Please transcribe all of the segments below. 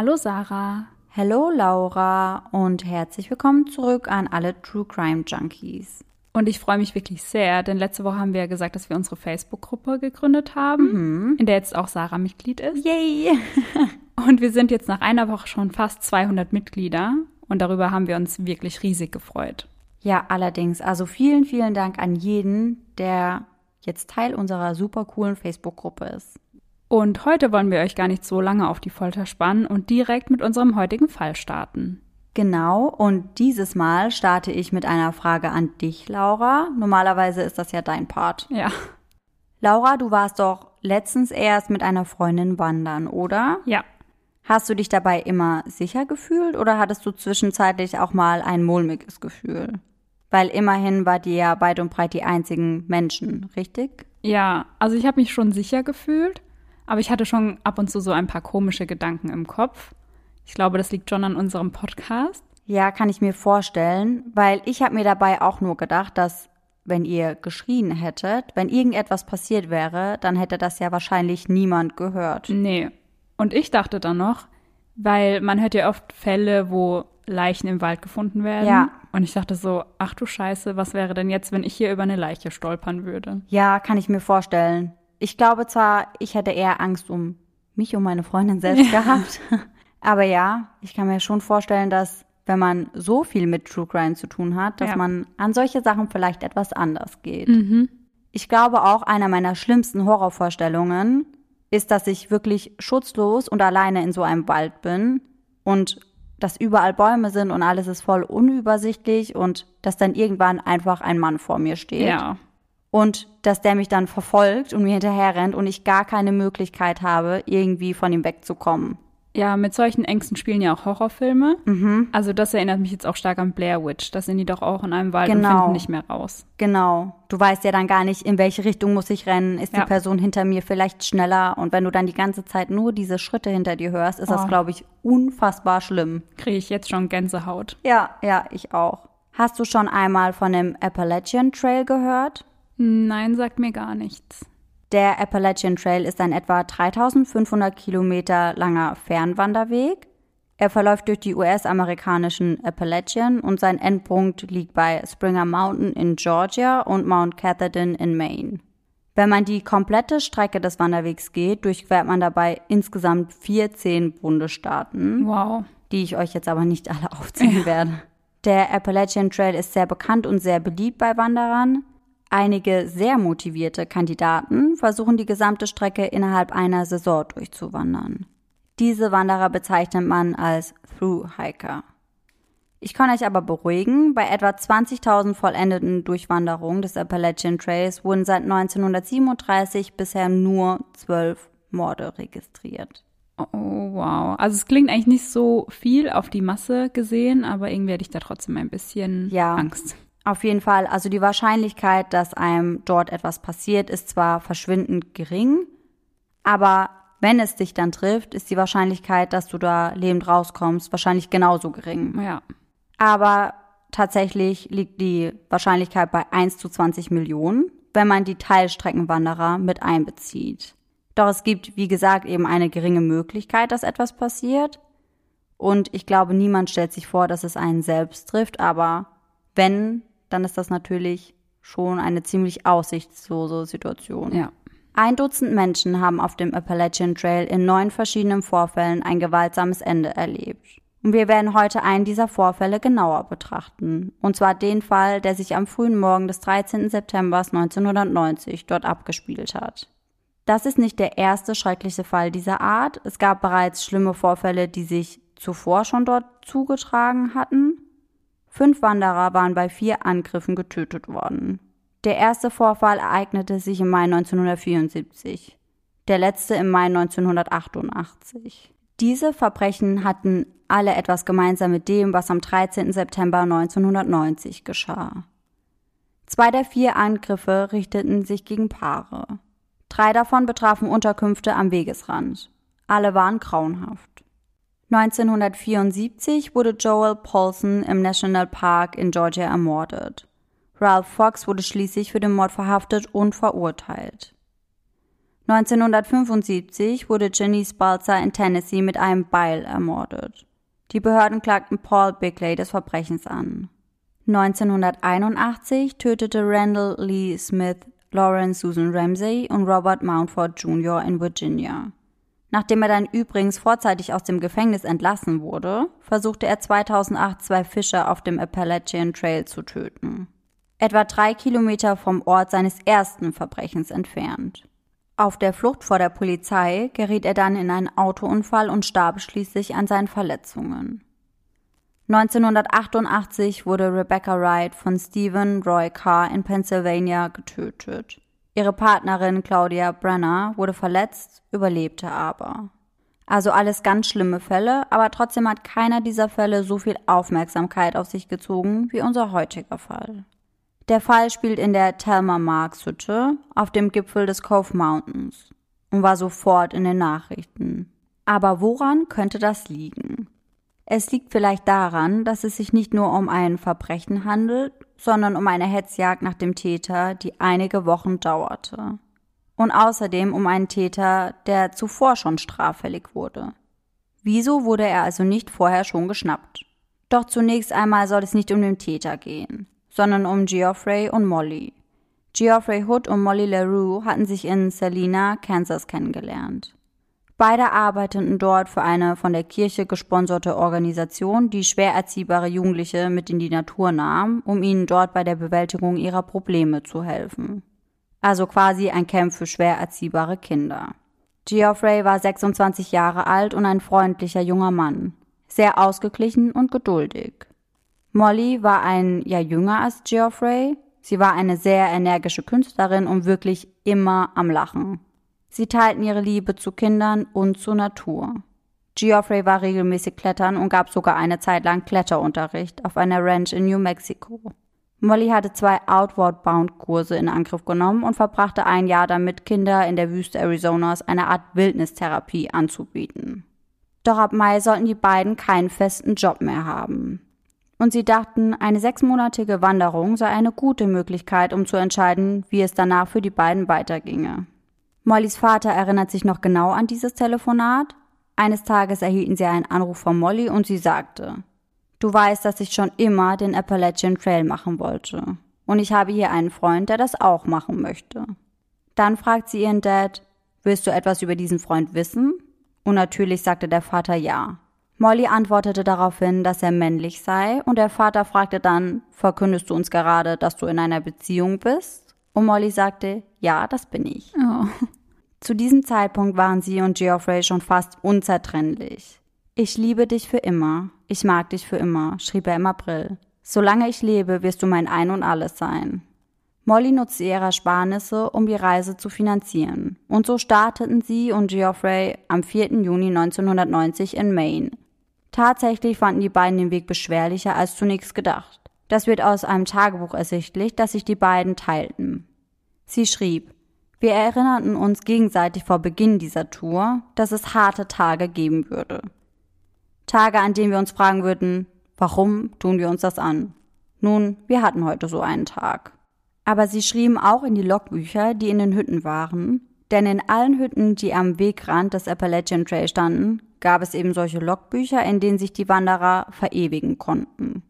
Hallo Sarah. Hallo Laura und herzlich willkommen zurück an alle True Crime Junkies. Und ich freue mich wirklich sehr, denn letzte Woche haben wir ja gesagt, dass wir unsere Facebook-Gruppe gegründet haben, Mhm. in der jetzt auch Sarah Mitglied ist. Yay! Und wir sind jetzt nach einer Woche schon fast 200 Mitglieder und darüber haben wir uns wirklich riesig gefreut. Ja, allerdings, also vielen, vielen Dank an jeden, der jetzt Teil unserer super coolen Facebook-Gruppe ist. Und heute wollen wir euch gar nicht so lange auf die Folter spannen und direkt mit unserem heutigen Fall starten. Genau, und dieses Mal starte ich mit einer Frage an dich, Laura. Normalerweise ist das ja dein Part. Ja. Laura, du warst doch letztens erst mit einer Freundin wandern, oder? Ja. Hast du dich dabei immer sicher gefühlt oder hattest du zwischenzeitlich auch mal ein mulmiges Gefühl? Weil immerhin wart ihr ja weit und breit die einzigen Menschen, richtig? Ja, also ich habe mich schon sicher gefühlt, aber ich hatte schon ab und zu so ein paar komische Gedanken im Kopf. Ich glaube, das liegt schon an unserem Podcast. Ja, kann ich mir vorstellen, weil ich habe mir dabei auch nur gedacht, dass wenn ihr geschrien hättet, wenn irgendetwas passiert wäre, dann hätte das ja wahrscheinlich niemand gehört. Nee. Und ich dachte dann noch, weil man hört ja oft Fälle, wo Leichen im Wald gefunden werden. Ja. Und ich dachte so, ach du Scheiße, was wäre denn jetzt, wenn ich hier über eine Leiche stolpern würde? Ja, kann ich mir vorstellen. Ich glaube zwar, ich hätte eher Angst um mich und meine Freundin selbst gehabt. Aber ja, ich kann mir schon vorstellen, dass wenn man so viel mit True Crime zu tun hat, dass Ja. man an solche Sachen vielleicht etwas anders geht. Ich glaube auch, einer meiner schlimmsten Horrorvorstellungen ist, dass ich wirklich schutzlos und alleine in so einem Wald bin und dass überall Bäume sind und alles ist voll unübersichtlich und dass dann irgendwann einfach ein Mann vor mir steht Ja. Und dass der mich dann verfolgt und mir hinterher rennt und ich gar keine Möglichkeit habe, irgendwie von ihm wegzukommen. Ja, mit solchen Ängsten spielen ja auch Horrorfilme. Mhm. Also das erinnert mich jetzt auch stark an Blair Witch. Da sind die doch auch in einem Wald und Genau. finden nicht mehr raus. Genau. Du weißt ja dann gar nicht, in welche Richtung muss ich rennen. Ist Ja. die Person hinter mir vielleicht schneller? Und wenn du dann die ganze Zeit nur diese Schritte hinter dir hörst, ist das, Oh. glaube ich, unfassbar schlimm. Kriege ich jetzt schon Gänsehaut. Ja, ja, ich auch. Hast du schon einmal von dem Appalachian Trail gehört? Nein, sagt mir gar nichts. Der Appalachian Trail ist ein etwa 3500 Kilometer langer Fernwanderweg. Er verläuft durch die US-amerikanischen Appalachian und sein Endpunkt liegt bei Springer Mountain in Georgia und Mount Catherton in Maine. Wenn man die komplette Strecke des Wanderwegs geht, durchquert man dabei insgesamt 14 Bundesstaaten Wow. die ich euch jetzt aber nicht alle aufzählen werde. Der Appalachian Trail ist sehr bekannt und sehr beliebt bei Wanderern. Einige sehr motivierte Kandidaten versuchen die gesamte Strecke innerhalb einer Saison durchzuwandern. Diese Wanderer bezeichnet man als Thru-Hiker. Ich kann euch aber beruhigen, bei etwa 20.000 vollendeten Durchwanderungen des Appalachian Trails wurden seit 1937 bisher nur zwölf Morde registriert. Oh, wow. Also es klingt eigentlich nicht so viel auf die Masse gesehen, aber irgendwie hätte ich da trotzdem ein bisschen Ja. Angst. Auf jeden Fall, also die Wahrscheinlichkeit, dass einem dort etwas passiert, ist zwar verschwindend gering, aber wenn es dich dann trifft, ist die Wahrscheinlichkeit, dass du da lebend rauskommst, wahrscheinlich genauso gering. Ja. Aber tatsächlich liegt die Wahrscheinlichkeit bei 1 zu 20 Millionen, wenn man die Teilstreckenwanderer mit einbezieht. Doch es gibt, wie gesagt, eben eine geringe Möglichkeit, dass etwas passiert. Und ich glaube, niemand stellt sich vor, dass es einen selbst trifft, aber wenn, dann ist das natürlich schon eine ziemlich aussichtslose Situation. Ja. Ein Dutzend Menschen haben auf dem Appalachian Trail in neun verschiedenen Vorfällen ein gewaltsames Ende erlebt. Und wir werden heute einen dieser Vorfälle genauer betrachten. Und zwar den Fall, der sich am frühen Morgen des 13. September 1990 dort abgespielt hat. Das ist nicht der erste schreckliche Fall dieser Art. Es gab bereits schlimme Vorfälle, die sich zuvor schon dort zugetragen hatten. Fünf Wanderer waren bei vier Angriffen getötet worden. Der erste Vorfall ereignete sich im Mai 1974, der letzte im Mai 1988. Diese Verbrechen hatten alle etwas gemeinsam mit dem, was am 13. September 1990 geschah. Zwei der vier Angriffe richteten sich gegen Paare. Drei davon betrafen Unterkünfte am Wegesrand. Alle waren grauenhaft. 1974 wurde Joel Paulson im National Park in Georgia ermordet. Ralph Fox wurde schließlich für den Mord verhaftet und verurteilt. 1975 wurde Jenny Spalzer in Tennessee mit einem Beil ermordet. Die Behörden klagten Paul Bickley des Verbrechens an. 1981 tötete Randall Lee Smith Lawrence Susan Ramsey und Robert Mountford Jr. in Virginia. Nachdem er dann übrigens vorzeitig aus dem Gefängnis entlassen wurde, versuchte er 2008 zwei Fischer auf dem Appalachian Trail zu töten. Etwa drei Kilometer vom Ort seines ersten Verbrechens entfernt. Auf der Flucht vor der Polizei geriet er dann in einen Autounfall und starb schließlich an seinen Verletzungen. 1988 wurde Rebecca Wright von Stephen Roy Carr in Pennsylvania getötet. Ihre Partnerin Claudia Brenner wurde verletzt, überlebte aber. Also alles ganz schlimme Fälle, aber trotzdem hat keiner dieser Fälle so viel Aufmerksamkeit auf sich gezogen wie unser heutiger Fall. Der Fall spielt in der Thelma Marks Hütte auf dem Gipfel des Cove Mountains und war sofort in den Nachrichten. Aber woran könnte das liegen? Es liegt vielleicht daran, dass es sich nicht nur um ein Verbrechen handelt, sondern um eine Hetzjagd nach dem Täter, die einige Wochen dauerte. Und außerdem um einen Täter, der zuvor schon straffällig wurde. Wieso wurde er also nicht vorher schon geschnappt? Doch zunächst einmal soll es nicht um den Täter gehen, sondern um Geoffrey und Molly. Geoffrey Hood und Molly LaRue hatten sich in Salina, Kansas kennengelernt. Beide arbeiteten dort für eine von der Kirche gesponserte Organisation, die schwer erziehbare Jugendliche mit in die Natur nahm, um ihnen dort bei der Bewältigung ihrer Probleme zu helfen. Also quasi ein Camp für schwer erziehbare Kinder. Geoffrey war 26 Jahre alt und ein freundlicher junger Mann, sehr ausgeglichen und geduldig. Molly war ein Jahr jünger als Geoffrey. Sie war eine sehr energische Künstlerin und wirklich immer am Lachen. Sie teilten ihre Liebe zu Kindern und zur Natur. Geoffrey war regelmäßig klettern und gab sogar eine Zeit lang Kletterunterricht auf einer Ranch in New Mexico. Molly hatte zwei Outward Bound Kurse in Angriff genommen und verbrachte ein Jahr damit, Kinder in der Wüste Arizonas eine Art Wildnistherapie anzubieten. Doch ab Mai sollten die beiden keinen festen Job mehr haben. Und sie dachten, eine sechsmonatige Wanderung sei eine gute Möglichkeit, um zu entscheiden, wie es danach für die beiden weiterginge. Mollys Vater erinnert sich noch genau an dieses Telefonat. Eines Tages erhielten sie einen Anruf von Molly und sie sagte, Du weißt, dass ich schon immer den Appalachian Trail machen wollte. Und ich habe hier einen Freund, der das auch machen möchte. Dann fragt sie ihren Dad, willst du etwas über diesen Freund wissen? Und natürlich sagte der Vater ja. Molly antwortete daraufhin, dass er männlich sei, und der Vater fragte dann, verkündest du uns gerade, dass du in einer Beziehung bist? Und Molly sagte, ja, das bin ich. Oh. Zu diesem Zeitpunkt waren sie und Geoffrey schon fast unzertrennlich. Ich liebe dich für immer. Ich mag dich für immer, schrieb er im April. Solange ich lebe, wirst du mein Ein und alles sein. Molly nutzte ihre Ersparnisse, um die Reise zu finanzieren. Und so starteten sie und Geoffrey am 4. Juni 1990 in Maine. Tatsächlich fanden die beiden den Weg beschwerlicher als zunächst gedacht. Das wird aus einem Tagebuch ersichtlich, das sich die beiden teilten. Sie schrieb, wir erinnerten uns gegenseitig vor Beginn dieser Tour, dass es harte Tage geben würde. Tage, an denen wir uns fragen würden, warum tun wir uns das an? Nun, wir hatten heute so einen Tag. Aber sie schrieben auch in die Logbücher, die in den Hütten waren, denn in allen Hütten, die am Wegrand des Appalachian Trail standen, gab es eben solche Logbücher, in denen sich die Wanderer verewigen konnten.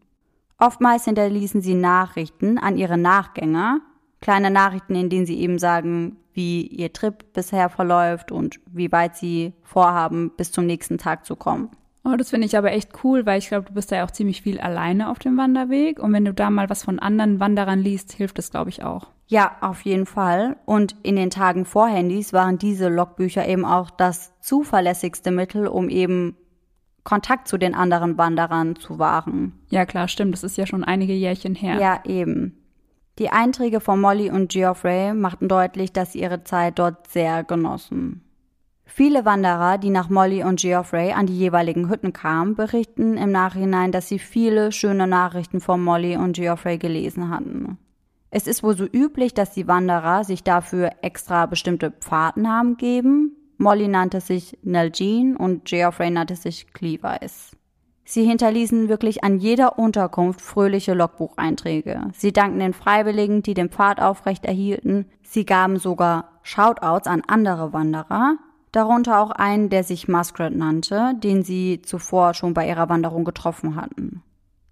Oftmals hinterließen sie Nachrichten an ihre Nachgänger, kleine Nachrichten, in denen sie eben sagen, wie ihr Trip bisher verläuft und wie weit sie vorhaben, bis zum nächsten Tag zu kommen. Oh, das finde ich aber echt cool, weil ich glaube, du bist da ja auch ziemlich viel alleine auf dem Wanderweg. Und wenn du da mal was von anderen Wanderern liest, hilft das, glaube ich, auch. Ja, auf jeden Fall. Und in den Tagen vor Handys waren diese Logbücher eben auch das zuverlässigste Mittel, um eben Kontakt zu den anderen Wanderern zu wahren. Ja, klar, stimmt. Das ist ja schon einige Jährchen her. Ja, eben. Die Einträge von Molly und Geoffrey machten deutlich, dass sie ihre Zeit dort sehr genossen. Viele Wanderer, die nach Molly und Geoffrey an die jeweiligen Hütten kamen, berichten im Nachhinein, dass sie viele schöne Nachrichten von Molly und Geoffrey gelesen hatten. Es ist wohl so üblich, dass die Wanderer sich dafür extra bestimmte Pfadennamen geben, Molly nannte sich Nalgene und Geoffrey nannte sich Clevice. Sie hinterließen wirklich an jeder Unterkunft fröhliche Logbucheinträge. Sie dankten den Freiwilligen, die den Pfad aufrecht erhielten. Sie gaben sogar Shoutouts an andere Wanderer, darunter auch einen, der sich Muskrat nannte, den sie zuvor schon bei ihrer Wanderung getroffen hatten.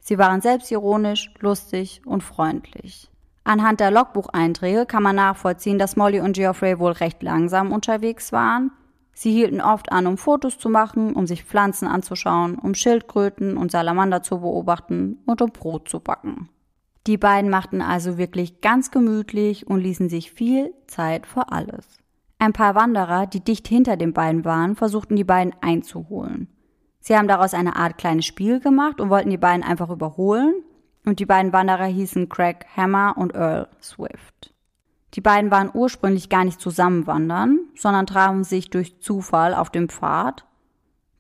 Sie waren selbstironisch, lustig und freundlich. Anhand der Logbucheinträge kann man nachvollziehen, dass Molly und Geoffrey wohl recht langsam unterwegs waren. Sie hielten oft an, um Fotos zu machen, um sich Pflanzen anzuschauen, um Schildkröten und Salamander zu beobachten und um Brot zu backen. Die beiden machten also wirklich ganz gemütlich und ließen sich viel Zeit für alles. Ein paar Wanderer, die dicht hinter den beiden waren, versuchten die beiden einzuholen. Sie haben daraus eine Art kleines Spiel gemacht und wollten die beiden einfach überholen. Und die beiden Wanderer hießen Craig Hammer und Earl Swift. Die beiden waren ursprünglich gar nicht zusammen wandern, sondern trafen sich durch Zufall auf dem Pfad.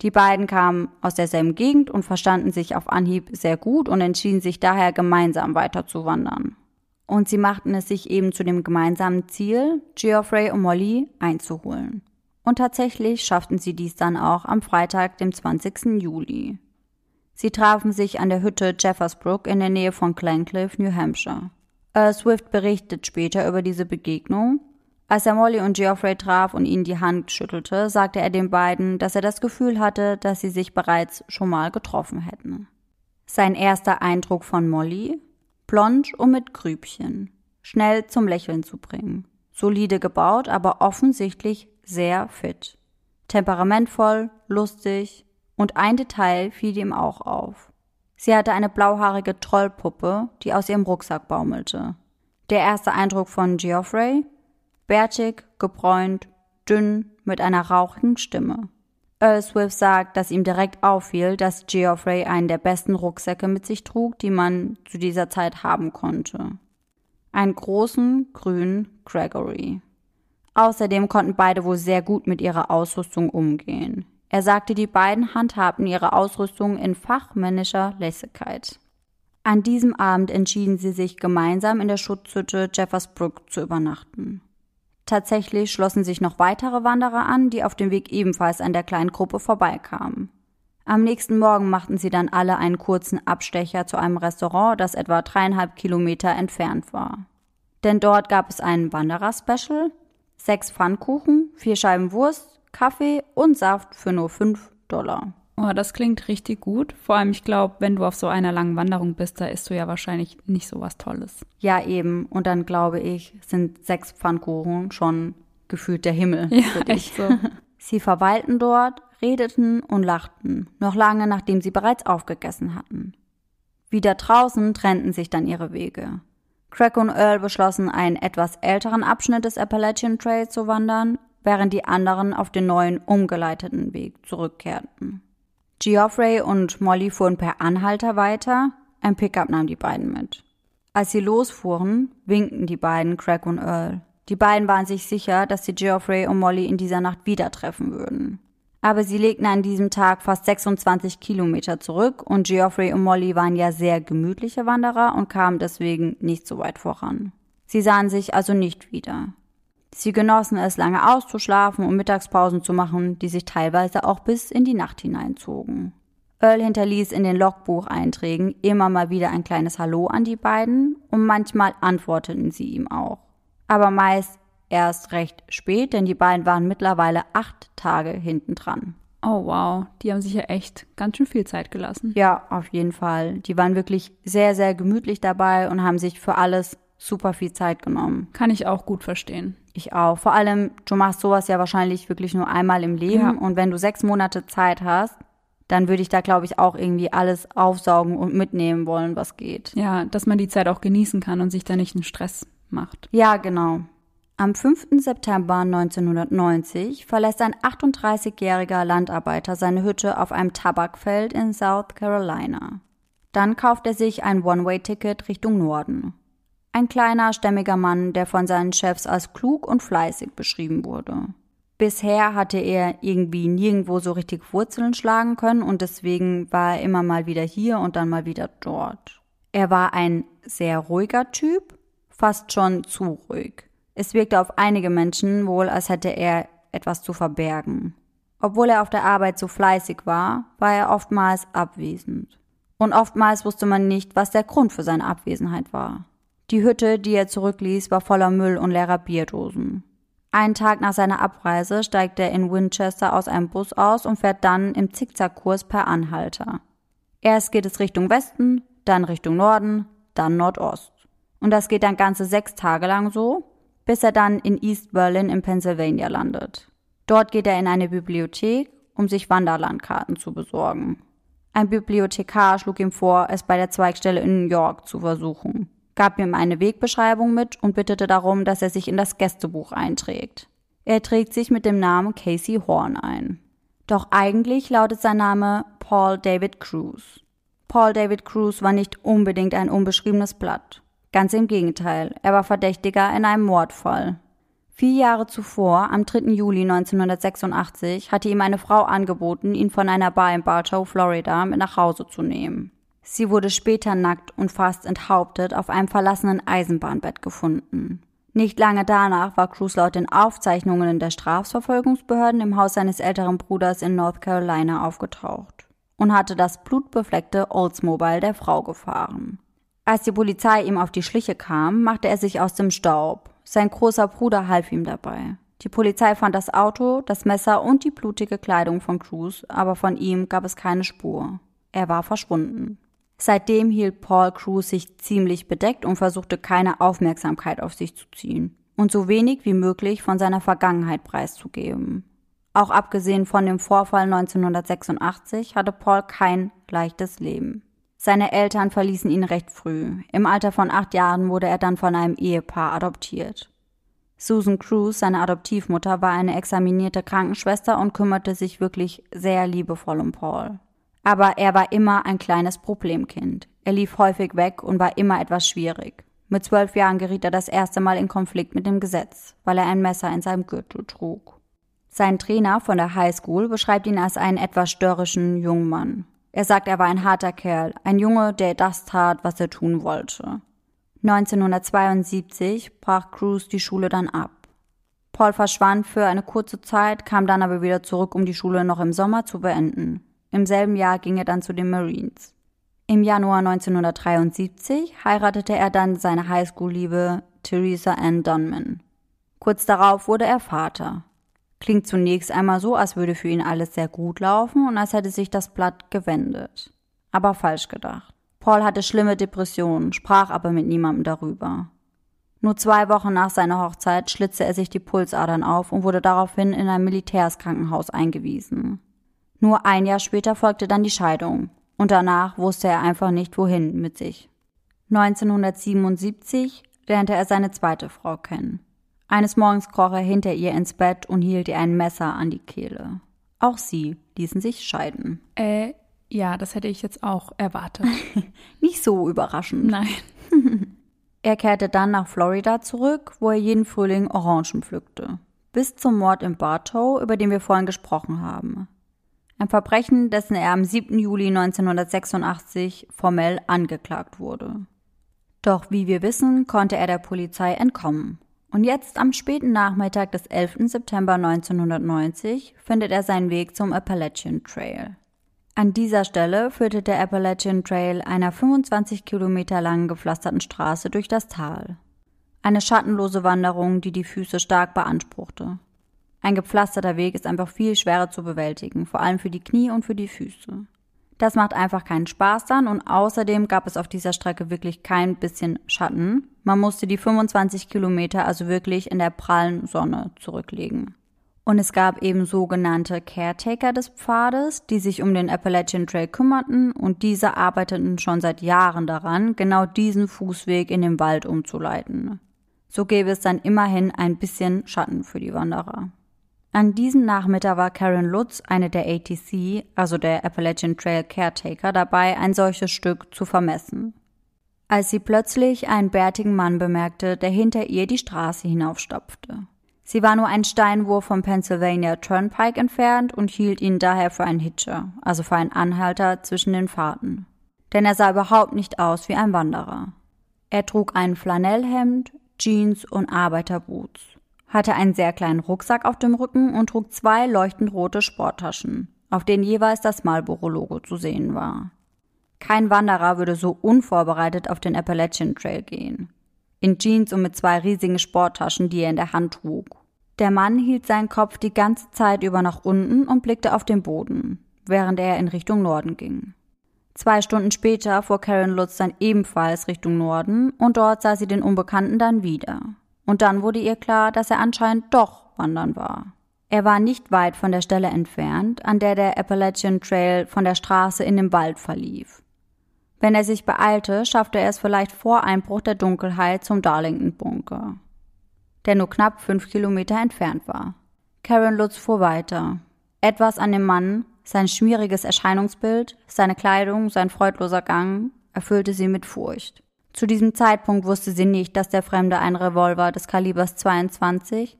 Die beiden kamen aus derselben Gegend und verstanden sich auf Anhieb sehr gut und entschieden sich daher gemeinsam weiter zu wandern. Und sie machten es sich eben zu dem gemeinsamen Ziel, Geoffrey und Molly einzuholen. Und tatsächlich schafften sie dies dann auch am Freitag, dem 20. Juli. Sie trafen sich an der Hütte Jeffersbrook in der Nähe von Glencliff, New Hampshire. Earl Swift berichtet später über diese Begegnung. Als er Molly und Geoffrey traf und ihnen die Hand schüttelte, sagte er den beiden, dass er das Gefühl hatte, dass sie sich bereits schon mal getroffen hätten. Sein erster Eindruck von Molly? Blond und mit Grübchen. Schnell zum Lächeln zu bringen. Solide gebaut, aber offensichtlich sehr fit. Temperamentvoll, lustig und ein Detail fiel ihm auch auf. Sie hatte eine blauhaarige Trollpuppe, die aus ihrem Rucksack baumelte. Der erste Eindruck von Geoffrey? Bärtig, gebräunt, dünn, mit einer rauchigen Stimme. Earl Swift sagt, dass ihm direkt auffiel, dass Geoffrey einen der besten Rucksäcke mit sich trug, die man zu dieser Zeit haben konnte. Einen großen, grünen Gregory. Außerdem konnten beide wohl sehr gut mit ihrer Ausrüstung umgehen. Er sagte, die beiden handhabten ihre Ausrüstung in fachmännischer Lässigkeit. An diesem Abend entschieden sie sich gemeinsam in der Schutzhütte Jeffersbrook zu übernachten. Tatsächlich schlossen sich noch weitere Wanderer an, die auf dem Weg ebenfalls an der kleinen Gruppe vorbeikamen. Am nächsten Morgen machten sie dann alle einen kurzen Abstecher zu einem Restaurant, das etwa dreieinhalb Kilometer entfernt war. Denn dort gab es ein Wanderer-Special, sechs Pfannkuchen, vier Scheiben Wurst, Kaffee und Saft für nur fünf Dollar. Oh, das klingt richtig gut. Vor allem, ich glaube, wenn du auf so einer langen Wanderung bist, da isst du ja wahrscheinlich nicht so was Tolles. Ja, eben. Und dann glaube ich, sind sechs Pfannkuchen schon gefühlt der Himmel. Ja, echt so. Sie verweilten dort, redeten und lachten, noch lange nachdem sie bereits aufgegessen hatten. Wieder draußen trennten sich dann ihre Wege. Craig und Earl beschlossen, einen etwas älteren Abschnitt des Appalachian Trail zu wandern, während die anderen auf den neuen umgeleiteten Weg zurückkehrten. Geoffrey und Molly fuhren per Anhalter weiter, ein Pickup nahm die beiden mit. Als sie losfuhren, winkten die beiden Craig und Earl. Die beiden waren sich sicher, dass sie Geoffrey und Molly in dieser Nacht wieder treffen würden. Aber sie legten an diesem Tag fast 26 Kilometer zurück und Geoffrey und Molly waren ja sehr gemütliche Wanderer und kamen deswegen nicht so weit voran. Sie sahen sich also nicht wieder. Sie genossen es, lange auszuschlafen und Mittagspausen zu machen, die sich teilweise auch bis in die Nacht hineinzogen. Earl hinterließ in den Logbucheinträgen immer mal wieder ein kleines Hallo an die beiden und manchmal antworteten sie ihm auch. Aber meist erst recht spät, denn die beiden waren mittlerweile acht Tage hinten dran. Oh wow, die haben sich ja echt ganz schön viel Zeit gelassen. Ja, auf jeden Fall. Die waren wirklich sehr, sehr gemütlich dabei und haben sich für alles super viel Zeit genommen. Kann ich auch gut verstehen. Ich auch. Vor allem, du machst sowas ja wahrscheinlich wirklich nur einmal im Leben Ja. und wenn du sechs Monate Zeit hast, dann würde ich da, glaube ich, auch irgendwie alles aufsaugen und mitnehmen wollen, was geht. Ja, dass man die Zeit auch genießen kann und sich da nicht einen Stress macht. Ja, genau. Am 5. September 1990 verlässt ein 38-jähriger Landarbeiter seine Hütte auf einem Tabakfeld in South Carolina. Dann kauft er sich ein One-Way-Ticket Richtung Norden. Ein kleiner, stämmiger Mann, der von seinen Chefs als klug und fleißig beschrieben wurde. Bisher hatte er irgendwie nirgendwo so richtig Wurzeln schlagen können und deswegen war er immer mal wieder hier und dann mal wieder dort. Er war ein sehr ruhiger Typ, fast schon zu ruhig. Es wirkte auf einige Menschen wohl, als hätte er etwas zu verbergen. Obwohl er auf der Arbeit so fleißig war, war er oftmals abwesend. Und oftmals wusste man nicht, was der Grund für seine Abwesenheit war. Die Hütte, die er zurückließ, war voller Müll und leerer Bierdosen. Einen Tag nach seiner Abreise steigt er in Winchester aus einem Bus aus und fährt dann im Zickzackkurs per Anhalter. Erst geht es Richtung Westen, dann Richtung Norden, dann Nordost. Und das geht dann ganze sechs Tage lang so, bis er dann in East Berlin in Pennsylvania landet. Dort geht er in eine Bibliothek, um sich Wanderlandkarten zu besorgen. Ein Bibliothekar schlug ihm vor, es bei der Zweigstelle in New York zu versuchen, gab ihm eine Wegbeschreibung mit und bittete darum, dass er sich in das Gästebuch einträgt. Er trägt sich mit dem Namen Casey Horn ein. Doch eigentlich lautet sein Name Paul David Cruz. Paul David Cruz war nicht unbedingt ein unbeschriebenes Blatt. Ganz im Gegenteil, er war Verdächtiger in einem Mordfall. Vier Jahre zuvor, am 3. Juli 1986, hatte ihm eine Frau angeboten, ihn von einer Bar in Bartow, Florida, mit nach Hause zu nehmen. Sie wurde später nackt und fast enthauptet auf einem verlassenen Eisenbahnbett gefunden. Nicht lange danach war Cruz laut den Aufzeichnungen der Strafverfolgungsbehörden im Haus seines älteren Bruders in North Carolina aufgetaucht und hatte das blutbefleckte Oldsmobile der Frau gefahren. Als die Polizei ihm auf die Schliche kam, machte er sich aus dem Staub. Sein großer Bruder half ihm dabei. Die Polizei fand das Auto, das Messer und die blutige Kleidung von Cruz, aber von ihm gab es keine Spur. Er war verschwunden. Seitdem hielt Paul Cruz sich ziemlich bedeckt und versuchte keine Aufmerksamkeit auf sich zu ziehen und so wenig wie möglich von seiner Vergangenheit preiszugeben. Auch abgesehen von dem Vorfall 1986 hatte Paul kein leichtes Leben. Seine Eltern verließen ihn recht früh. Im Alter von acht Jahren wurde er dann von einem Ehepaar adoptiert. Susan Cruz, seine Adoptivmutter, war eine examinierte Krankenschwester und kümmerte sich wirklich sehr liebevoll um Paul. Aber er war immer ein kleines Problemkind. Er lief häufig weg und war immer etwas schwierig. Mit zwölf Jahren geriet er das erste Mal in Konflikt mit dem Gesetz, weil er ein Messer in seinem Gürtel trug. Sein Trainer von der High School beschreibt ihn als einen etwas störrischen jungen Mann. Er sagt, er war ein harter Kerl, ein Junge, der das tat, was er tun wollte. 1972 brach Cruz die Schule dann ab. Paul verschwand für eine kurze Zeit, kam dann aber wieder zurück, um die Schule noch im Sommer zu beenden. Im selben Jahr ging er dann zu den Marines. Im Januar 1973 heiratete er dann seine Highschool-Liebe Theresa Ann Donman. Kurz darauf wurde er Vater. Klingt zunächst einmal so, als würde für ihn alles sehr gut laufen und als hätte sich das Blatt gewendet. Aber falsch gedacht. Paul hatte schlimme Depressionen, sprach aber mit niemandem darüber. Nur zwei Wochen nach seiner Hochzeit schlitzte er sich die Pulsadern auf und wurde daraufhin in ein Militärskrankenhaus eingewiesen. Nur ein Jahr später folgte dann die Scheidung und danach wusste er einfach nicht wohin mit sich. 1977 lernte er seine zweite Frau kennen. Eines Morgens kroch er hinter ihr ins Bett und hielt ihr ein Messer an die Kehle. Auch sie ließen sich scheiden. Äh, ja, das hätte ich jetzt auch erwartet. Nicht so überraschend. Nein. er kehrte dann nach Florida zurück, wo er jeden Frühling Orangen pflückte. Bis zum Mord in Bartow, über den wir vorhin gesprochen haben. Ein Verbrechen, dessen er am 7. Juli 1986 formell angeklagt wurde. Doch wie wir wissen, konnte er der Polizei entkommen. Und jetzt am späten Nachmittag des 11. September 1990 findet er seinen Weg zum Appalachian Trail. An dieser Stelle führte der Appalachian Trail einer 25 Kilometer langen gepflasterten Straße durch das Tal. Eine schattenlose Wanderung, die die Füße stark beanspruchte. Ein gepflasterter Weg ist einfach viel schwerer zu bewältigen, vor allem für die Knie und für die Füße. Das macht einfach keinen Spaß dann und außerdem gab es auf dieser Strecke wirklich kein bisschen Schatten. Man musste die 25 Kilometer also wirklich in der prallen Sonne zurücklegen. Und es gab eben sogenannte Caretaker des Pfades, die sich um den Appalachian Trail kümmerten und diese arbeiteten schon seit Jahren daran, genau diesen Fußweg in den Wald umzuleiten. So gäbe es dann immerhin ein bisschen Schatten für die Wanderer. An diesem Nachmittag war Karen Lutz, eine der ATC, also der Appalachian Trail Caretaker, dabei, ein solches Stück zu vermessen. Als sie plötzlich einen bärtigen Mann bemerkte, der hinter ihr die Straße hinaufstapfte. Sie war nur ein Steinwurf vom Pennsylvania Turnpike entfernt und hielt ihn daher für einen Hitcher, also für einen Anhalter zwischen den Fahrten. Denn er sah überhaupt nicht aus wie ein Wanderer. Er trug ein Flanellhemd, Jeans und Arbeiterboots hatte einen sehr kleinen Rucksack auf dem Rücken und trug zwei leuchtend rote Sporttaschen, auf denen jeweils das Marlboro-Logo zu sehen war. Kein Wanderer würde so unvorbereitet auf den Appalachian Trail gehen. In Jeans und mit zwei riesigen Sporttaschen, die er in der Hand trug. Der Mann hielt seinen Kopf die ganze Zeit über nach unten und blickte auf den Boden, während er in Richtung Norden ging. Zwei Stunden später fuhr Karen Lutz dann ebenfalls Richtung Norden und dort sah sie den Unbekannten dann wieder. Und dann wurde ihr klar, dass er anscheinend doch wandern war. Er war nicht weit von der Stelle entfernt, an der der Appalachian Trail von der Straße in den Wald verlief. Wenn er sich beeilte, schaffte er es vielleicht vor Einbruch der Dunkelheit zum Darlington Bunker, der nur knapp fünf Kilometer entfernt war. Karen Lutz fuhr weiter. Etwas an dem Mann, sein schmieriges Erscheinungsbild, seine Kleidung, sein freudloser Gang, erfüllte sie mit Furcht. Zu diesem Zeitpunkt wusste sie nicht, dass der Fremde ein Revolver des Kalibers 22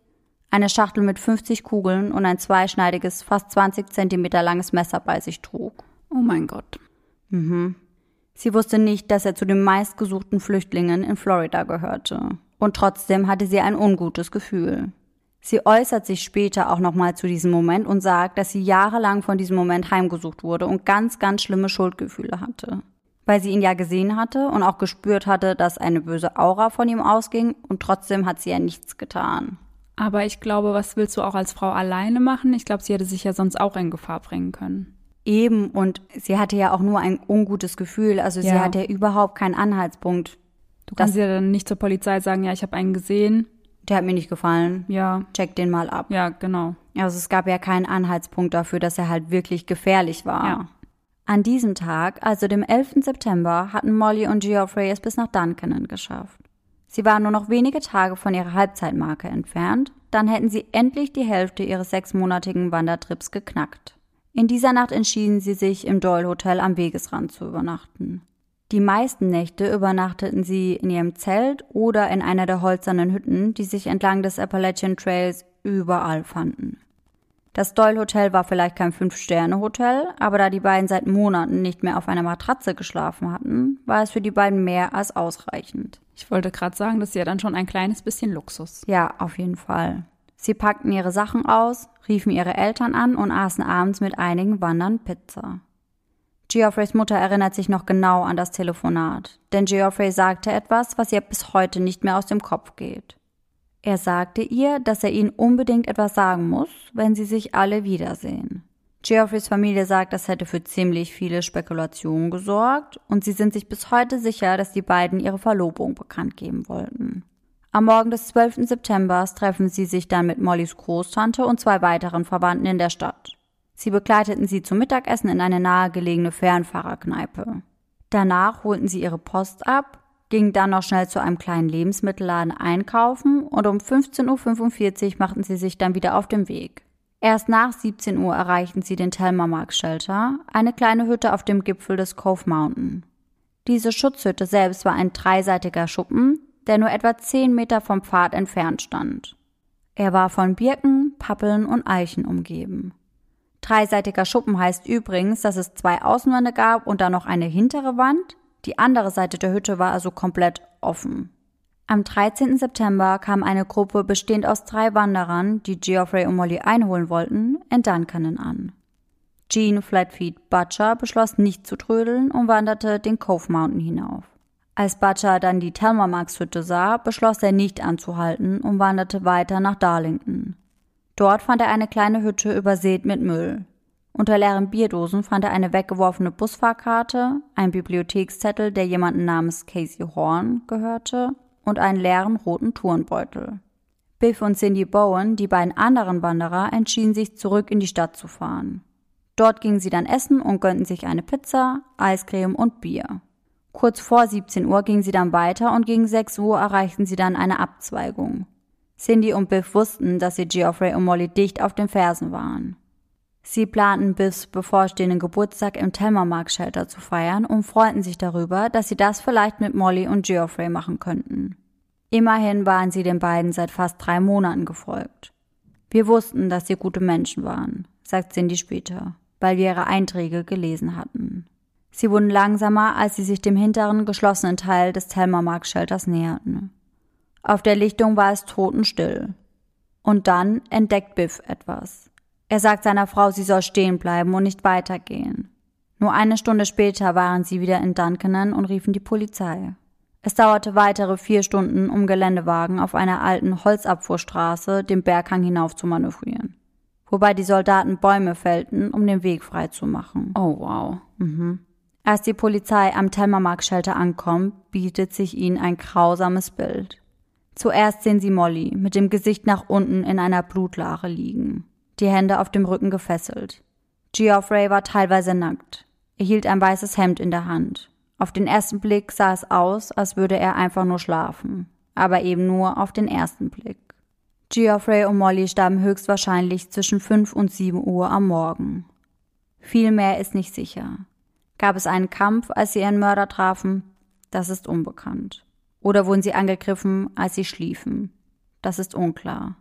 eine Schachtel mit 50 Kugeln und ein zweischneidiges, fast 20 Zentimeter langes Messer bei sich trug. Oh mein Gott. Mhm. Sie wusste nicht, dass er zu den meistgesuchten Flüchtlingen in Florida gehörte. Und trotzdem hatte sie ein ungutes Gefühl. Sie äußert sich später auch nochmal zu diesem Moment und sagt, dass sie jahrelang von diesem Moment heimgesucht wurde und ganz, ganz schlimme Schuldgefühle hatte. Weil sie ihn ja gesehen hatte und auch gespürt hatte, dass eine böse Aura von ihm ausging und trotzdem hat sie ja nichts getan. Aber ich glaube, was willst du auch als Frau alleine machen? Ich glaube, sie hätte sich ja sonst auch in Gefahr bringen können. Eben, und sie hatte ja auch nur ein ungutes Gefühl. Also Ja. sie hatte überhaupt keinen Anhaltspunkt. Du kannst ja dann nicht zur Polizei sagen, ja, ich habe einen gesehen. Der hat mir nicht gefallen. Ja, Check den mal ab. ja, genau. Also es gab ja keinen Anhaltspunkt dafür, dass er halt wirklich gefährlich war. Ja. An diesem Tag, also dem 11. September, hatten Molly und Geoffrey es bis nach Duncannon geschafft. Sie waren nur noch wenige Tage von ihrer Halbzeitmarke entfernt, dann hätten sie endlich die Hälfte ihres sechsmonatigen Wandertrips geknackt. In dieser Nacht entschieden sie sich, im Doyle Hotel am Wegesrand zu übernachten. Die meisten Nächte übernachteten sie in ihrem Zelt oder in einer der holzernen Hütten, die sich entlang des Appalachian Trails überall fanden. Das Doyle Hotel war vielleicht kein Fünf-Sterne-Hotel, aber da die beiden seit Monaten nicht mehr auf einer Matratze geschlafen hatten, war es für die beiden mehr als ausreichend. Ich wollte gerade sagen, das ist ja dann schon ein kleines bisschen Luxus. Ja, auf jeden Fall. Sie packten ihre Sachen aus, riefen ihre Eltern an und aßen abends mit einigen Wandern Pizza. Geoffreys Mutter erinnert sich noch genau an das Telefonat, denn Geoffrey sagte etwas, was ihr bis heute nicht mehr aus dem Kopf geht. Er sagte ihr, dass er ihnen unbedingt etwas sagen muss, wenn sie sich alle wiedersehen. Geoffreys Familie sagt, das hätte für ziemlich viele Spekulationen gesorgt und sie sind sich bis heute sicher, dass die beiden ihre Verlobung bekannt geben wollten. Am Morgen des 12. September treffen sie sich dann mit Mollys Großtante und zwei weiteren Verwandten in der Stadt. Sie begleiteten sie zum Mittagessen in eine nahegelegene Fernfahrerkneipe. Danach holten sie ihre Post ab, gingen dann noch schnell zu einem kleinen Lebensmittelladen einkaufen und um 15.45 Uhr machten sie sich dann wieder auf den Weg. Erst nach 17 Uhr erreichten sie den Telmamark Shelter, eine kleine Hütte auf dem Gipfel des Cove Mountain. Diese Schutzhütte selbst war ein dreiseitiger Schuppen, der nur etwa 10 Meter vom Pfad entfernt stand. Er war von Birken, Pappeln und Eichen umgeben. Dreiseitiger Schuppen heißt übrigens, dass es zwei Außenwände gab und dann noch eine hintere Wand. Die andere Seite der Hütte war also komplett offen. Am 13. September kam eine Gruppe bestehend aus drei Wanderern, die Geoffrey und Molly einholen wollten, in Duncannon an. Jean Flatfeet Butcher beschloss nicht zu trödeln und wanderte den Cove Mountain hinauf. Als Butcher dann die Telmermarks Hütte sah, beschloss er nicht anzuhalten und wanderte weiter nach Darlington. Dort fand er eine kleine Hütte übersät mit Müll. Unter leeren Bierdosen fand er eine weggeworfene Busfahrkarte, einen Bibliothekszettel, der jemanden namens Casey Horn gehörte, und einen leeren roten Turnbeutel. Biff und Cindy Bowen, die beiden anderen Wanderer, entschieden sich zurück in die Stadt zu fahren. Dort gingen sie dann essen und gönnten sich eine Pizza, Eiscreme und Bier. Kurz vor 17 Uhr gingen sie dann weiter und gegen 6 Uhr erreichten sie dann eine Abzweigung. Cindy und Biff wussten, dass sie Geoffrey und Molly dicht auf den Fersen waren. Sie planten Biffs bevorstehenden Geburtstag im Telmermark Shelter zu feiern und freuten sich darüber, dass sie das vielleicht mit Molly und Geoffrey machen könnten. Immerhin waren sie den beiden seit fast drei Monaten gefolgt. Wir wussten, dass sie gute Menschen waren, sagt Cindy später, weil wir ihre Einträge gelesen hatten. Sie wurden langsamer, als sie sich dem hinteren geschlossenen Teil des Telmermark Shelters näherten. Auf der Lichtung war es totenstill. Und dann entdeckt Biff etwas. Er sagt seiner Frau, sie soll stehen bleiben und nicht weitergehen. Nur eine Stunde später waren sie wieder in Duncannon und riefen die Polizei. Es dauerte weitere vier Stunden, um Geländewagen auf einer alten Holzabfuhrstraße den Berghang hinauf zu manövrieren. Wobei die Soldaten Bäume fällten, um den Weg frei zu machen. Oh, wow. Mhm. Als die Polizei am Telmermark-Shelter ankommt, bietet sich ihnen ein grausames Bild. Zuerst sehen sie Molly mit dem Gesicht nach unten in einer Blutlache liegen, die Hände auf dem Rücken gefesselt. Geoffrey war teilweise nackt. Er hielt ein weißes Hemd in der Hand. Auf den ersten Blick sah es aus, als würde er einfach nur schlafen. Aber eben nur auf den ersten Blick. Geoffrey und Molly starben höchstwahrscheinlich zwischen 5 und 7 Uhr am Morgen. Viel mehr ist nicht sicher. Gab es einen Kampf, als sie ihren Mörder trafen? Das ist unbekannt. Oder wurden sie angegriffen, als sie schliefen? Das ist unklar.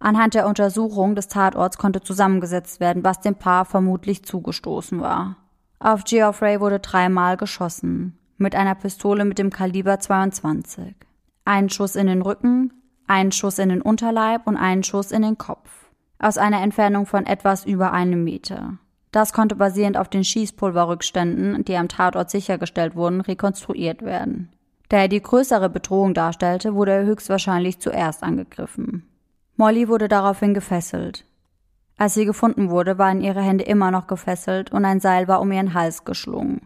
Anhand der Untersuchung des Tatorts konnte zusammengesetzt werden, was dem Paar vermutlich zugestoßen war. Auf Geoffrey wurde dreimal geschossen, mit einer Pistole mit dem Kaliber 22. Ein Schuss in den Rücken, ein Schuss in den Unterleib und ein Schuss in den Kopf. Aus einer Entfernung von etwas über einem Meter. Das konnte basierend auf den Schießpulverrückständen, die am Tatort sichergestellt wurden, rekonstruiert werden. Da er die größere Bedrohung darstellte, wurde er höchstwahrscheinlich zuerst angegriffen. Molly wurde daraufhin gefesselt. Als sie gefunden wurde, waren ihre Hände immer noch gefesselt und ein Seil war um ihren Hals geschlungen.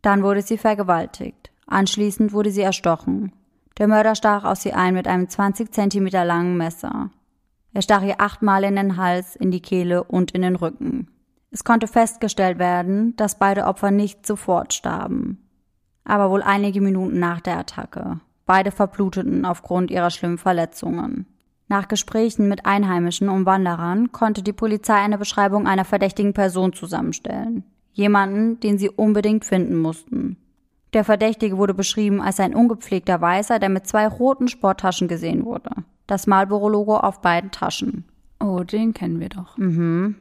Dann wurde sie vergewaltigt. Anschließend wurde sie erstochen. Der Mörder stach auf sie ein mit einem 20 Zentimeter langen Messer. Er stach ihr achtmal in den Hals, in die Kehle und in den Rücken. Es konnte festgestellt werden, dass beide Opfer nicht sofort starben, aber wohl einige Minuten nach der Attacke. Beide verbluteten aufgrund ihrer schlimmen Verletzungen. Nach Gesprächen mit Einheimischen und Wanderern konnte die Polizei eine Beschreibung einer verdächtigen Person zusammenstellen. Jemanden, den sie unbedingt finden mussten. Der Verdächtige wurde beschrieben als ein ungepflegter Weißer, der mit zwei roten Sporttaschen gesehen wurde. Das Marlboro-Logo auf beiden Taschen. Oh, den kennen wir doch. Mhm.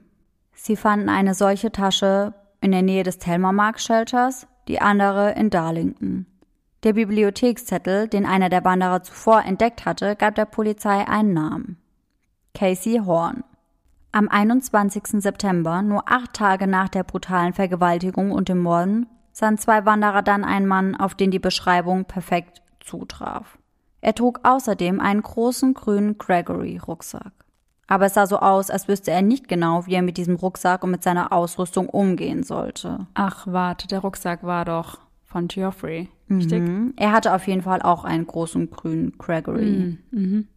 Sie fanden eine solche Tasche in der Nähe des Telmermark-Shelters, die andere in Darlington. Der Bibliothekszettel, den einer der Wanderer zuvor entdeckt hatte, gab der Polizei einen Namen. Casey Horn. Am 21. September, nur acht Tage nach der brutalen Vergewaltigung und dem Morden, sahen zwei Wanderer dann einen Mann, auf den die Beschreibung perfekt zutraf. Er trug außerdem einen großen grünen Gregory-Rucksack. Aber es sah so aus, als wüsste er nicht genau, wie er mit diesem Rucksack und mit seiner Ausrüstung umgehen sollte. Ach, warte, der Rucksack war doch von Geoffrey. Richtig? Mhm. Er hatte auf jeden Fall auch einen großen grünen Gregory. Mhm. Mhm.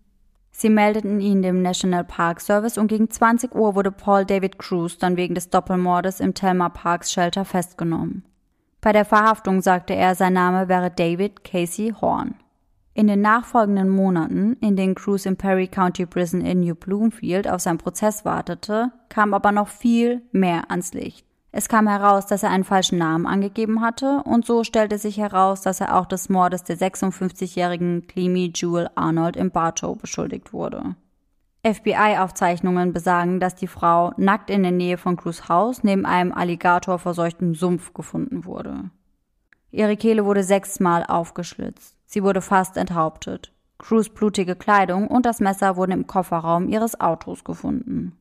Sie meldeten ihn dem National Park Service und gegen 20 Uhr wurde Paul David Cruz dann wegen des Doppelmordes im Telma Parks Shelter festgenommen. Bei der Verhaftung sagte er, sein Name wäre David Casey Horn. In den nachfolgenden Monaten, in denen Cruz im Perry County Prison in New Bloomfield auf seinen Prozess wartete, kam aber noch viel mehr ans Licht. Es kam heraus, dass er einen falschen Namen angegeben hatte und so stellte sich heraus, dass er auch des Mordes der 56-jährigen Clemi Jewel Arnold im Bartow beschuldigt wurde. FBI-Aufzeichnungen besagen, dass die Frau nackt in der Nähe von Cruz Haus neben einem alligatorverseuchten Sumpf gefunden wurde. Ihre Kehle wurde sechsmal aufgeschlitzt. Sie wurde fast enthauptet. Cruz blutige Kleidung und das Messer wurden im Kofferraum ihres Autos gefunden.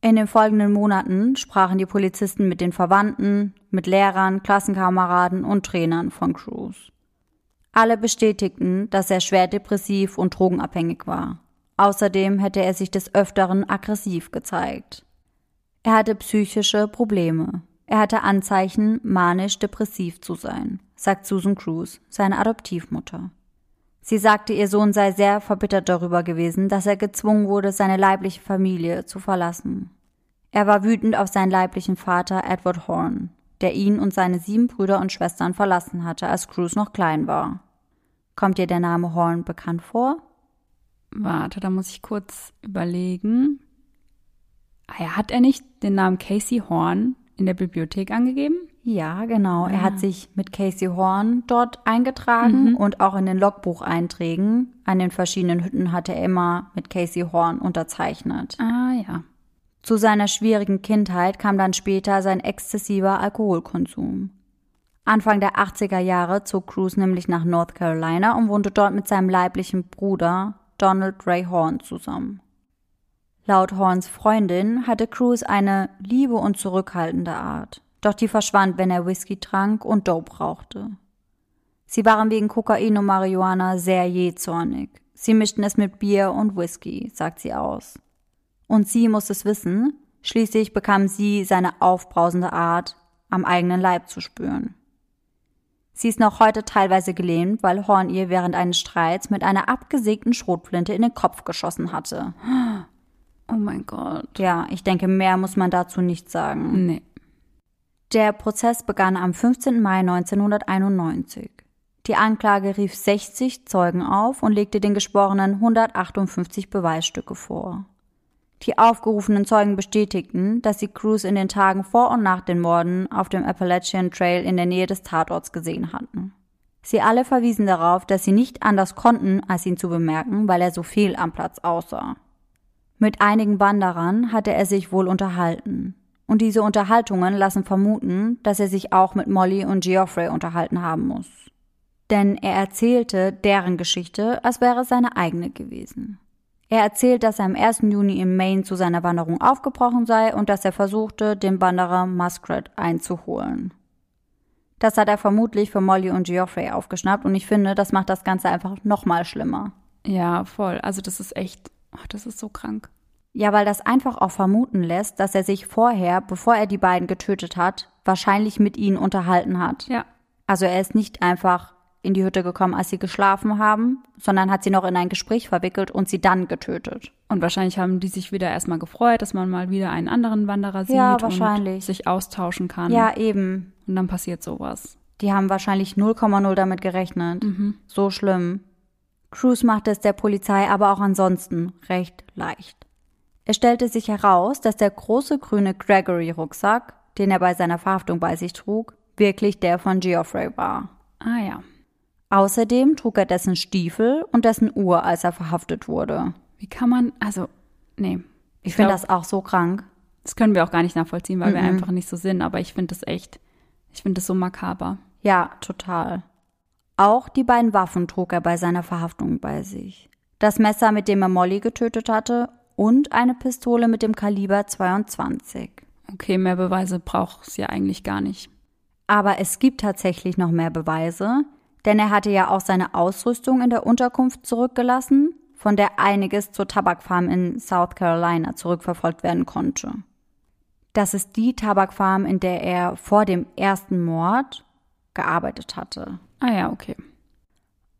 In den folgenden Monaten sprachen die Polizisten mit den Verwandten, mit Lehrern, Klassenkameraden und Trainern von Cruz. Alle bestätigten, dass er schwer depressiv und drogenabhängig war. Außerdem hätte er sich des Öfteren aggressiv gezeigt. Er hatte psychische Probleme. Er hatte Anzeichen, manisch-depressiv zu sein, sagt Susan Cruz, seine Adoptivmutter. Sie sagte, ihr Sohn sei sehr verbittert darüber gewesen, dass er gezwungen wurde, seine leibliche Familie zu verlassen. Er war wütend auf seinen leiblichen Vater Edward Horn, der ihn und seine sieben Brüder und Schwestern verlassen hatte, als Cruz noch klein war. Kommt dir der Name Horn bekannt vor? Warte, da muss ich kurz überlegen. Ah hat er nicht den Namen Casey Horn in der Bibliothek angegeben? Ja, genau. Ah. Er hat sich mit Casey Horn dort eingetragen Mhm. und auch in den Logbucheinträgen an den verschiedenen Hütten hatte er immer mit Casey Horn unterzeichnet. Ah ja. Zu seiner schwierigen Kindheit kam dann später sein exzessiver Alkoholkonsum. Anfang der 80er Jahre zog Cruz nämlich nach North Carolina und wohnte dort mit seinem leiblichen Bruder Donald Ray Horn zusammen. Laut Horns Freundin hatte Cruz eine liebe und zurückhaltende Art, doch die verschwand, wenn er Whisky trank und Dope rauchte. Sie waren wegen Kokain und Marihuana sehr jähzornig. Sie mischten es mit Bier und Whisky, sagt sie aus. Und sie muss es wissen, schließlich bekam sie seine aufbrausende Art am eigenen Leib zu spüren. Sie ist noch heute teilweise gelähmt, weil Horn ihr während eines Streits mit einer abgesägten Schrotflinte in den Kopf geschossen hatte. Oh mein Gott. Ja, ich denke, mehr muss man dazu nicht sagen. Nee. Der Prozess begann am 15. Mai 1991. Die Anklage rief 60 Zeugen auf und legte den Geschworenen 158 Beweisstücke vor. Die aufgerufenen Zeugen bestätigten, dass sie Cruz in den Tagen vor und nach den Morden auf dem Appalachian Trail in der Nähe des Tatorts gesehen hatten. Sie alle verwiesen darauf, dass sie nicht anders konnten, als ihn zu bemerken, weil er so viel am Platz aussah. Mit einigen Wanderern hatte er sich wohl unterhalten. Und diese Unterhaltungen lassen vermuten, dass er sich auch mit Molly und Geoffrey unterhalten haben muss denn er erzählte deren Geschichte, als wäre es seine eigene gewesen. Er erzählt, dass er am 1. Juni in Maine zu seiner Wanderung aufgebrochen sei und dass er versuchte, den Wanderer Muskrat einzuholen. Das hat er vermutlich für Molly und Geoffrey aufgeschnappt und ich finde, das macht das Ganze einfach nochmal schlimmer. Ja, voll. Also das ist echt, oh, das ist so krank. Ja, weil das einfach auch vermuten lässt, dass er sich vorher, bevor er die beiden getötet hat, wahrscheinlich mit ihnen unterhalten hat. Ja. Also er ist nicht einfach in die Hütte gekommen, als sie geschlafen haben, sondern hat sie noch in ein Gespräch verwickelt und sie dann getötet. Und wahrscheinlich haben die sich wieder erstmal gefreut, dass man mal wieder einen anderen Wanderer sieht ja, und sich austauschen kann. Ja, eben. Und dann passiert sowas. Die haben wahrscheinlich 0,0 damit gerechnet. Mhm. So schlimm. Cruz machte es der Polizei aber auch ansonsten recht leicht. Es stellte sich heraus, dass der große grüne Gregory-Rucksack, den er bei seiner Verhaftung bei sich trug, wirklich der von Geoffrey war. Ah ja. Außerdem trug er dessen Stiefel und dessen Uhr, als er verhaftet wurde. Wie kann man, also, nee. Ich, finde das auch so krank. Das können wir auch gar nicht nachvollziehen, weil Mhm. wir einfach nicht so sind, aber ich finde das echt, ich finde das so makaber. Ja, total. Auch die beiden Waffen trug er bei seiner Verhaftung bei sich. Das Messer, mit dem er Molly getötet hatte, und eine Pistole mit dem Kaliber 22. Okay, mehr Beweise braucht es ja eigentlich gar nicht. Aber es gibt tatsächlich noch mehr Beweise, denn er hatte ja auch seine Ausrüstung in der Unterkunft zurückgelassen, von der einiges zur Tabakfarm in South Carolina zurückverfolgt werden konnte. Das ist die Tabakfarm, in der er vor dem ersten Mord gearbeitet hatte. Ah ja, okay.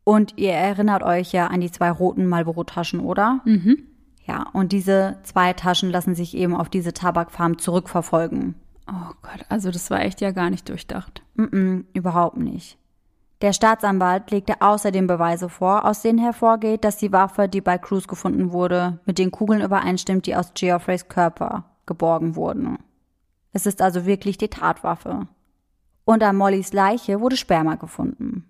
Und ihr erinnert euch ja an die zwei roten Marlboro-Taschen, oder? Mhm. Ja, und diese zwei Taschen lassen sich eben auf diese Tabakfarm zurückverfolgen. Oh Gott, also das war echt ja gar nicht durchdacht. Mm, -mm überhaupt nicht. Der Staatsanwalt legte außerdem Beweise vor, aus denen hervorgeht, dass die Waffe, die bei Cruz gefunden wurde, mit den Kugeln übereinstimmt, die aus Geoffreys Körper geborgen wurden. Es ist also wirklich die Tatwaffe. Und an Mollys Leiche wurde Sperma gefunden.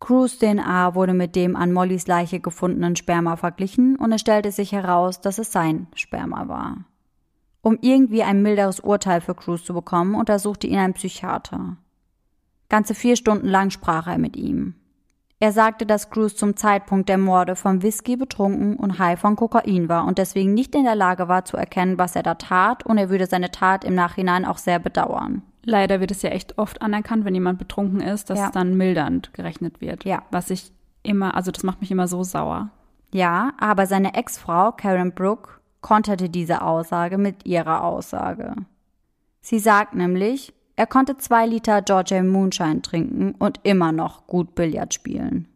Cruz DNA wurde mit dem an Mollys Leiche gefundenen Sperma verglichen und es stellte sich heraus, dass es sein Sperma war. Um irgendwie ein milderes Urteil für Cruz zu bekommen, untersuchte ihn ein Psychiater. Ganze vier Stunden lang sprach er mit ihm. Er sagte, dass Cruz zum Zeitpunkt der Morde vom Whisky betrunken und high von Kokain war und deswegen nicht in der Lage war zu erkennen, was er da tat, und er würde seine Tat im Nachhinein auch sehr bedauern. Leider wird es ja echt oft anerkannt, wenn jemand betrunken ist, dass Ja. es dann mildernd gerechnet wird. Ja. Was ich immer, also das macht mich immer so sauer. Ja, aber seine Ex-Frau Karen Brooke konterte diese Aussage mit ihrer Aussage. Sie sagt nämlich, er konnte zwei Liter Georgia Moonshine trinken und immer noch gut Billard spielen.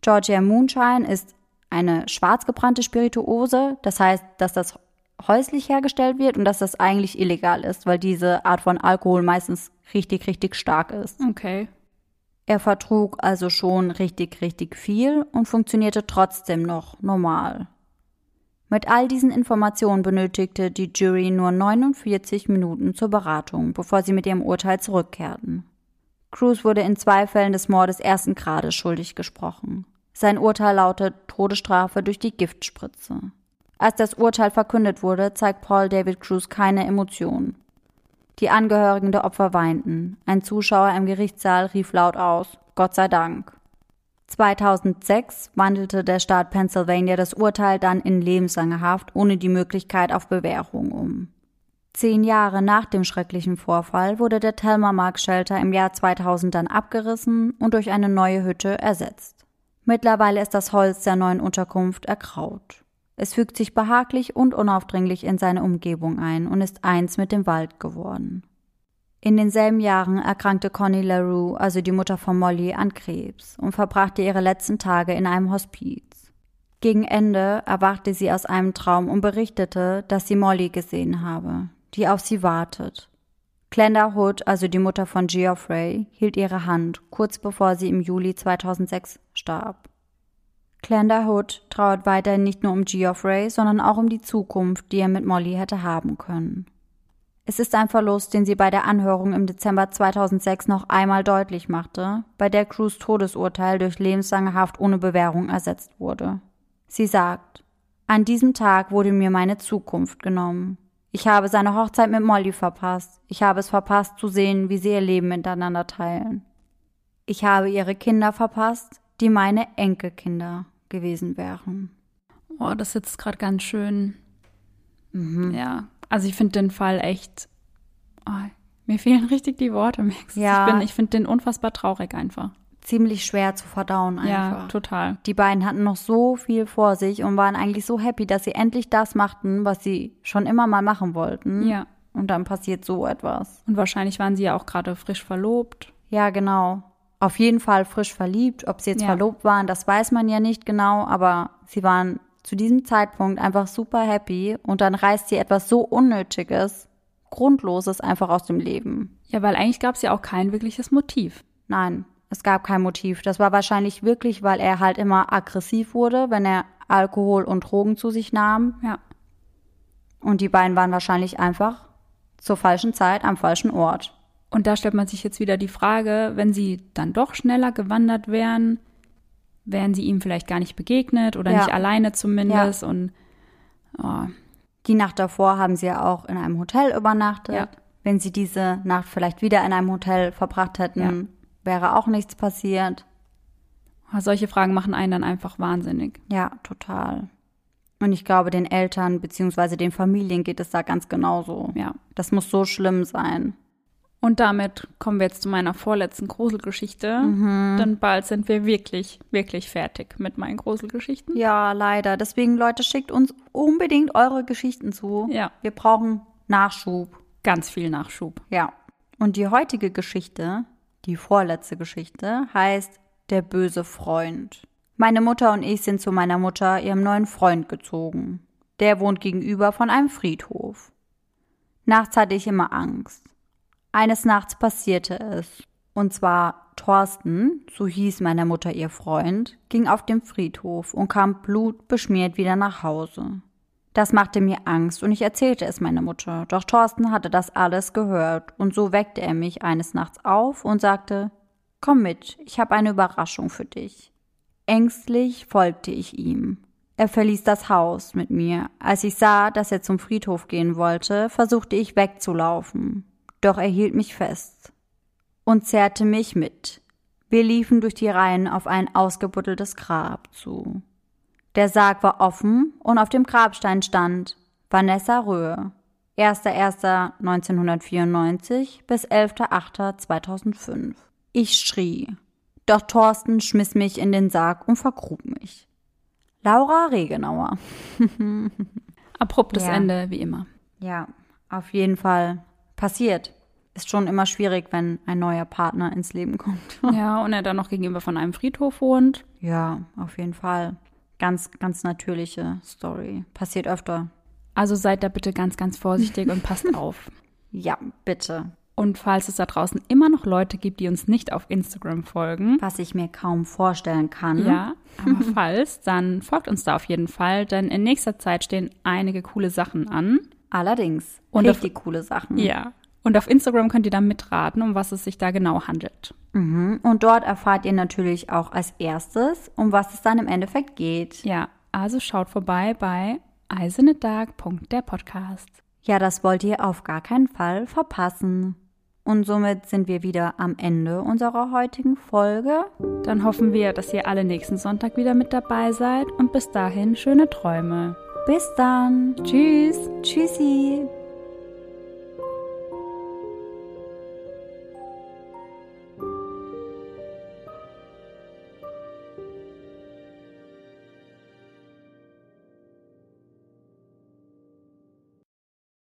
Georgia Moonshine ist eine schwarz gebrannte Spirituose, das heißt, dass das häuslich hergestellt wird und dass das eigentlich illegal ist, weil diese Art von Alkohol meistens richtig, richtig stark ist. Okay. Er vertrug also schon richtig, richtig viel und funktionierte trotzdem noch normal. Mit all diesen Informationen benötigte die Jury nur 49 Minuten zur Beratung, bevor sie mit ihrem Urteil zurückkehrten. Cruz wurde in zwei Fällen des Mordes ersten Grades schuldig gesprochen. Sein Urteil lautet Todesstrafe durch die Giftspritze. Als das Urteil verkündet wurde, zeigt Paul David Cruz keine Emotionen. Die Angehörigen der Opfer weinten. Ein Zuschauer im Gerichtssaal rief laut aus, Gott sei Dank. 2006 wandelte der Staat Pennsylvania das Urteil dann in lebenslange Haft ohne die Möglichkeit auf Bewährung um. Zehn Jahre nach dem schrecklichen Vorfall wurde der Telmer Mark Shelter im Jahr 2000 dann abgerissen und durch eine neue Hütte ersetzt. Mittlerweile ist das Holz der neuen Unterkunft erkraut. Es fügt sich behaglich und unaufdringlich in seine Umgebung ein und ist eins mit dem Wald geworden. In denselben Jahren erkrankte Connie LaRue, also die Mutter von Molly, an Krebs und verbrachte ihre letzten Tage in einem Hospiz. Gegen Ende erwachte sie aus einem Traum und berichtete, dass sie Molly gesehen habe, die auf sie wartet. Glenda Hood, also die Mutter von Geoffrey, hielt ihre Hand, kurz bevor sie im Juli 2006 starb. Glenda Hood trauert weiterhin nicht nur um Geoffrey, sondern auch um die Zukunft, die er mit Molly hätte haben können. Es ist ein Verlust, den sie bei der Anhörung im Dezember 2006 noch einmal deutlich machte, bei der Crews Todesurteil durch lebenslange Haft ohne Bewährung ersetzt wurde. Sie sagt, an diesem Tag wurde mir meine Zukunft genommen. Ich habe seine Hochzeit mit Molly verpasst. Ich habe es verpasst zu sehen, wie sie ihr Leben miteinander teilen. Ich habe ihre Kinder verpasst, die meine Enkelkinder gewesen wären. Oh, das sitzt gerade ganz schön. Mhm. Ja, also ich finde den Fall echt. Oh, mir fehlen richtig die Worte, Max. Ja. Ich, ich finde den unfassbar traurig einfach. Ziemlich schwer zu verdauen einfach. Ja, total. Die beiden hatten noch so viel vor sich und waren eigentlich so happy, dass sie endlich das machten, was sie schon immer mal machen wollten. Ja. Und dann passiert so etwas. Und wahrscheinlich waren sie ja auch gerade frisch verlobt. Ja, genau. Auf jeden Fall frisch verliebt. Ob sie jetzt ja. verlobt waren, das weiß man ja nicht genau, aber sie waren zu diesem Zeitpunkt einfach super happy und dann reißt sie etwas so Unnötiges, Grundloses einfach aus dem Leben. Ja, weil eigentlich gab es ja auch kein wirkliches Motiv. Nein, es gab kein Motiv. Das war wahrscheinlich wirklich, weil er halt immer aggressiv wurde, wenn er Alkohol und Drogen zu sich nahm. Ja. Und die beiden waren wahrscheinlich einfach zur falschen Zeit am falschen Ort. Und da stellt man sich jetzt wieder die Frage, wenn sie dann doch schneller gewandert wären, wären sie ihm vielleicht gar nicht begegnet oder ja. nicht alleine zumindest. Ja. Und oh. die Nacht davor haben sie ja auch in einem Hotel übernachtet. Ja. Wenn sie diese Nacht vielleicht wieder in einem Hotel verbracht hätten, wäre auch nichts passiert. Oh, solche Fragen machen einen dann einfach wahnsinnig. Ja, total. Und ich glaube, den Eltern bzw. den Familien geht es da ganz genauso. Ja. Das muss so schlimm sein. Und damit kommen wir jetzt zu meiner vorletzten Gruselgeschichte. Mhm. Denn bald sind wir wirklich, wirklich fertig mit meinen Gruselgeschichten. Ja, leider. Deswegen, Leute, schickt uns unbedingt eure Geschichten zu. Ja. Wir brauchen Nachschub. Ganz viel Nachschub. Ja. Und die heutige Geschichte, die vorletzte Geschichte, heißt Der böse Freund. Meine Mutter und ich sind zu meiner Mutter, ihrem neuen Freund, gezogen. Der wohnt gegenüber von einem Friedhof. Nachts hatte ich immer Angst. Eines Nachts passierte es. Und zwar Thorsten, so hieß meiner Mutter ihr Freund, ging auf den Friedhof und kam blutbeschmiert wieder nach Hause. Das machte mir Angst und ich erzählte es meiner Mutter, doch Thorsten hatte das alles gehört und so weckte er mich eines Nachts auf und sagte, Komm mit, ich habe eine Überraschung für dich. Ängstlich folgte ich ihm. Er verließ das Haus mit mir. Als ich sah, dass er zum Friedhof gehen wollte, versuchte ich wegzulaufen doch er hielt mich fest und zerrte mich mit. Wir liefen durch die Reihen auf ein ausgebuddeltes Grab zu. Der Sarg war offen und auf dem Grabstein stand Vanessa Röhe, 1.1.1994 bis 11.8.2005. Ich schrie, doch Thorsten schmiss mich in den Sarg und vergrub mich. Laura Regenauer. Abruptes ja. Ende, wie immer. Ja, auf jeden Fall passiert. Ist schon immer schwierig, wenn ein neuer Partner ins Leben kommt. ja, und er dann noch gegenüber von einem Friedhof wohnt. Ja, auf jeden Fall. Ganz, ganz natürliche Story. Passiert öfter. Also seid da bitte ganz, ganz vorsichtig und passt auf. Ja, bitte. Und falls es da draußen immer noch Leute gibt, die uns nicht auf Instagram folgen. Was ich mir kaum vorstellen kann. Ja, aber falls, dann folgt uns da auf jeden Fall, denn in nächster Zeit stehen einige coole Sachen an. Allerdings. Und richtig auf, coole Sachen. Ja. Und auf Instagram könnt ihr dann mitraten, um was es sich da genau handelt. Mhm. Und dort erfahrt ihr natürlich auch als erstes, um was es dann im Endeffekt geht. Ja, also schaut vorbei bei eisenedark.der Podcast. Ja, das wollt ihr auf gar keinen Fall verpassen. Und somit sind wir wieder am Ende unserer heutigen Folge. Dann hoffen wir, dass ihr alle nächsten Sonntag wieder mit dabei seid und bis dahin schöne Träume. Bis dann. Tschüss. Tschüssi.